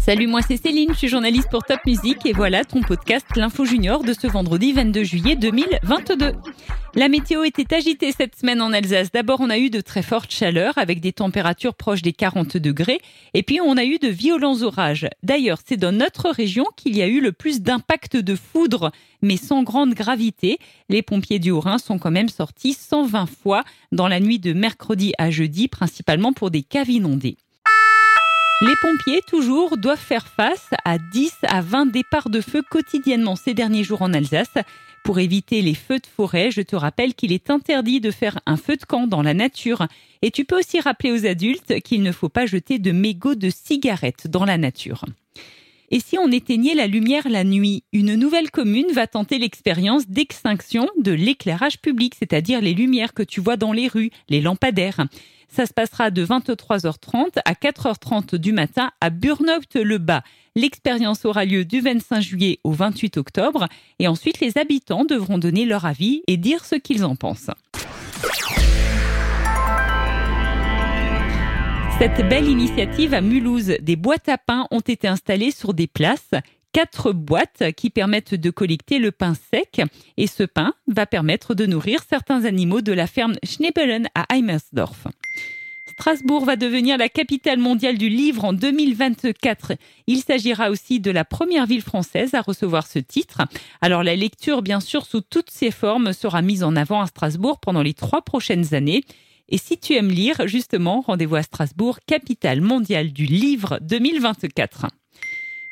Salut, moi c'est Céline, je suis journaliste pour Top Music et voilà ton podcast L'Info Junior de ce vendredi 22 juillet 2022. La météo était agitée cette semaine en Alsace. D'abord, on a eu de très fortes chaleurs avec des températures proches des 40 degrés et puis on a eu de violents orages. D'ailleurs, c'est dans notre région qu'il y a eu le plus d'impact de foudre, mais sans grande gravité. Les pompiers du Haut-Rhin sont quand même sortis 120 fois dans la nuit de mercredi à jeudi, principalement pour des caves inondées. Les pompiers, toujours, doivent faire face à 10 à 20 départs de feu quotidiennement ces derniers jours en Alsace. Pour éviter les feux de forêt, je te rappelle qu'il est interdit de faire un feu de camp dans la nature. Et tu peux aussi rappeler aux adultes qu'il ne faut pas jeter de mégots de cigarettes dans la nature. Et si on éteignait la lumière la nuit Une nouvelle commune va tenter l'expérience d'extinction de l'éclairage public, c'est-à-dire les lumières que tu vois dans les rues, les lampadaires. Ça se passera de 23h30 à 4h30 du matin à Burnopt-le-Bas. L'expérience aura lieu du 25 juillet au 28 octobre et ensuite les habitants devront donner leur avis et dire ce qu'ils en pensent. Cette belle initiative à Mulhouse, des boîtes à pain ont été installées sur des places quatre boîtes qui permettent de collecter le pain sec et ce pain va permettre de nourrir certains animaux de la ferme Schnebelen à Heimersdorf. Strasbourg va devenir la capitale mondiale du livre en 2024. Il s'agira aussi de la première ville française à recevoir ce titre. Alors la lecture, bien sûr, sous toutes ses formes, sera mise en avant à Strasbourg pendant les trois prochaines années. Et si tu aimes lire, justement, rendez-vous à Strasbourg, capitale mondiale du livre 2024.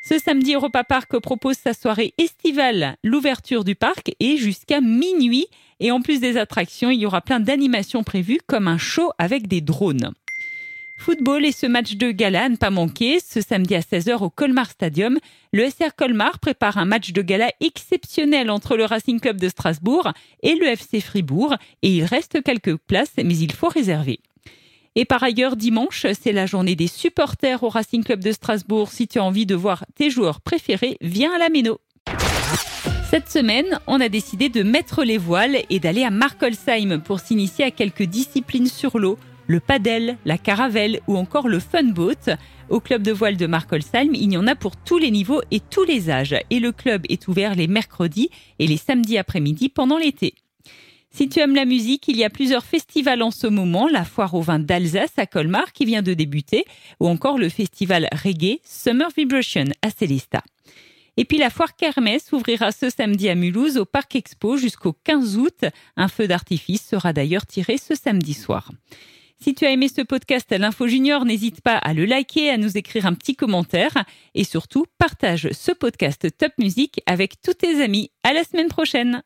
Ce samedi, Europa Park propose sa soirée estivale. L'ouverture du parc est jusqu'à minuit. Et en plus des attractions, il y aura plein d'animations prévues comme un show avec des drones. Football et ce match de gala à ne pas manquer. Ce samedi à 16h au Colmar Stadium, le SR Colmar prépare un match de gala exceptionnel entre le Racing Club de Strasbourg et le FC Fribourg. Et il reste quelques places, mais il faut réserver. Et par ailleurs, dimanche, c'est la journée des supporters au Racing Club de Strasbourg. Si tu as envie de voir tes joueurs préférés, viens à la Méno. Cette semaine, on a décidé de mettre les voiles et d'aller à Markolsheim pour s'initier à quelques disciplines sur l'eau le padel, la caravelle ou encore le funboat. Au club de voile de Markolsheim, il y en a pour tous les niveaux et tous les âges. Et le club est ouvert les mercredis et les samedis après-midi pendant l'été. Si tu aimes la musique, il y a plusieurs festivals en ce moment, la foire au vin d'Alsace à Colmar qui vient de débuter, ou encore le festival reggae Summer Vibration à Célesta. Et puis la foire Kermesse ouvrira ce samedi à Mulhouse au Parc Expo jusqu'au 15 août. Un feu d'artifice sera d'ailleurs tiré ce samedi soir. Si tu as aimé ce podcast L'Info Junior, n'hésite pas à le liker, à nous écrire un petit commentaire et surtout partage ce podcast Top Music avec tous tes amis. À la semaine prochaine.